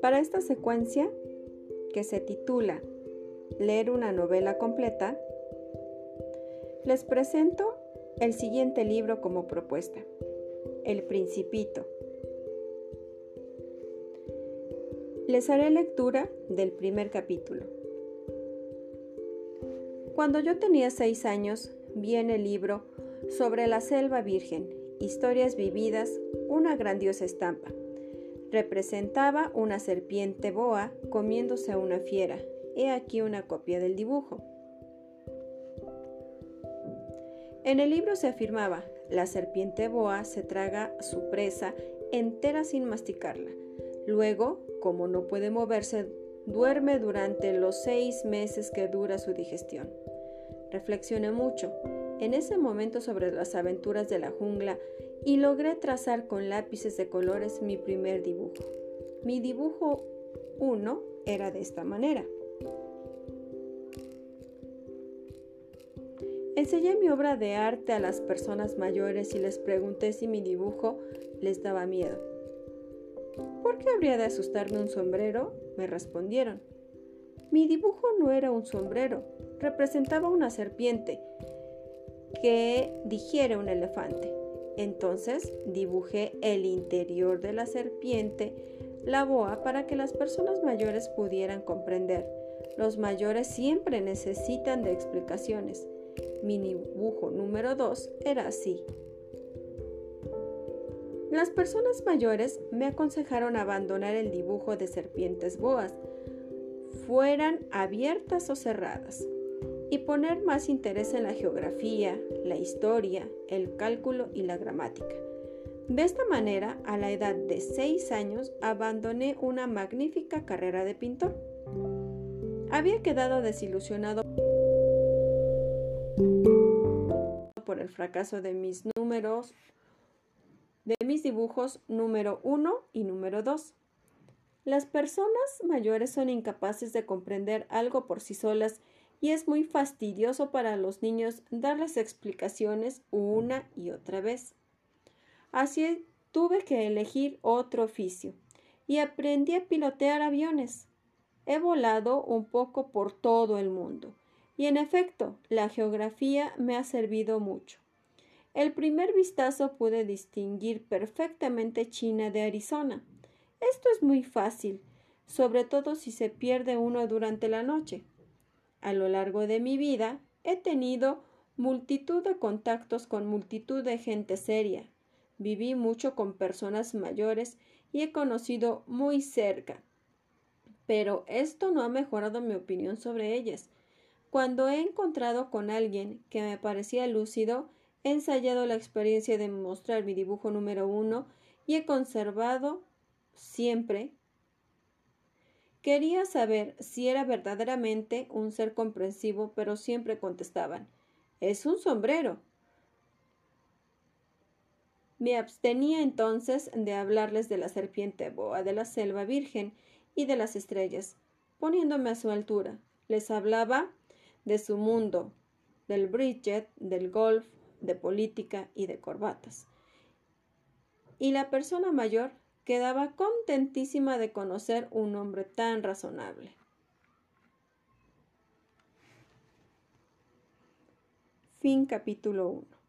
para esta secuencia, que se titula Leer una novela completa, les presento el siguiente libro como propuesta, El Principito. Les haré lectura del primer capítulo. Cuando yo tenía seis años, vi en el libro sobre la selva virgen, historias vividas, una grandiosa estampa. Representaba una serpiente boa comiéndose a una fiera. He aquí una copia del dibujo. En el libro se afirmaba, la serpiente boa se traga su presa entera sin masticarla. Luego, como no puede moverse, duerme durante los seis meses que dura su digestión. Reflexioné mucho en ese momento sobre las aventuras de la jungla y logré trazar con lápices de colores mi primer dibujo. Mi dibujo 1 era de esta manera. Enseñé mi obra de arte a las personas mayores y les pregunté si mi dibujo les daba miedo. ¿Por qué habría de asustarme un sombrero? Me respondieron. Mi dibujo no era un sombrero, representaba una serpiente que digiere un elefante. Entonces dibujé el interior de la serpiente, la boa, para que las personas mayores pudieran comprender. Los mayores siempre necesitan de explicaciones. Mi dibujo número 2 era así. Las personas mayores me aconsejaron abandonar el dibujo de serpientes boas, fueran abiertas o cerradas y poner más interés en la geografía, la historia, el cálculo y la gramática. De esta manera, a la edad de 6 años, abandoné una magnífica carrera de pintor. Había quedado desilusionado por el fracaso de mis números, de mis dibujos número 1 y número 2. Las personas mayores son incapaces de comprender algo por sí solas y es muy fastidioso para los niños darles explicaciones una y otra vez. Así tuve que elegir otro oficio y aprendí a pilotear aviones. He volado un poco por todo el mundo y en efecto la geografía me ha servido mucho. El primer vistazo pude distinguir perfectamente China de Arizona. Esto es muy fácil, sobre todo si se pierde uno durante la noche. A lo largo de mi vida he tenido multitud de contactos con multitud de gente seria. Viví mucho con personas mayores y he conocido muy cerca. Pero esto no ha mejorado mi opinión sobre ellas. Cuando he encontrado con alguien que me parecía lúcido, he ensayado la experiencia de mostrar mi dibujo número uno y he conservado siempre Quería saber si era verdaderamente un ser comprensivo, pero siempre contestaban Es un sombrero. Me abstenía entonces de hablarles de la serpiente boa de la selva virgen y de las estrellas, poniéndome a su altura. Les hablaba de su mundo, del bridget, del golf, de política y de corbatas. Y la persona mayor quedaba contentísima de conocer un hombre tan razonable. Fin capítulo 1.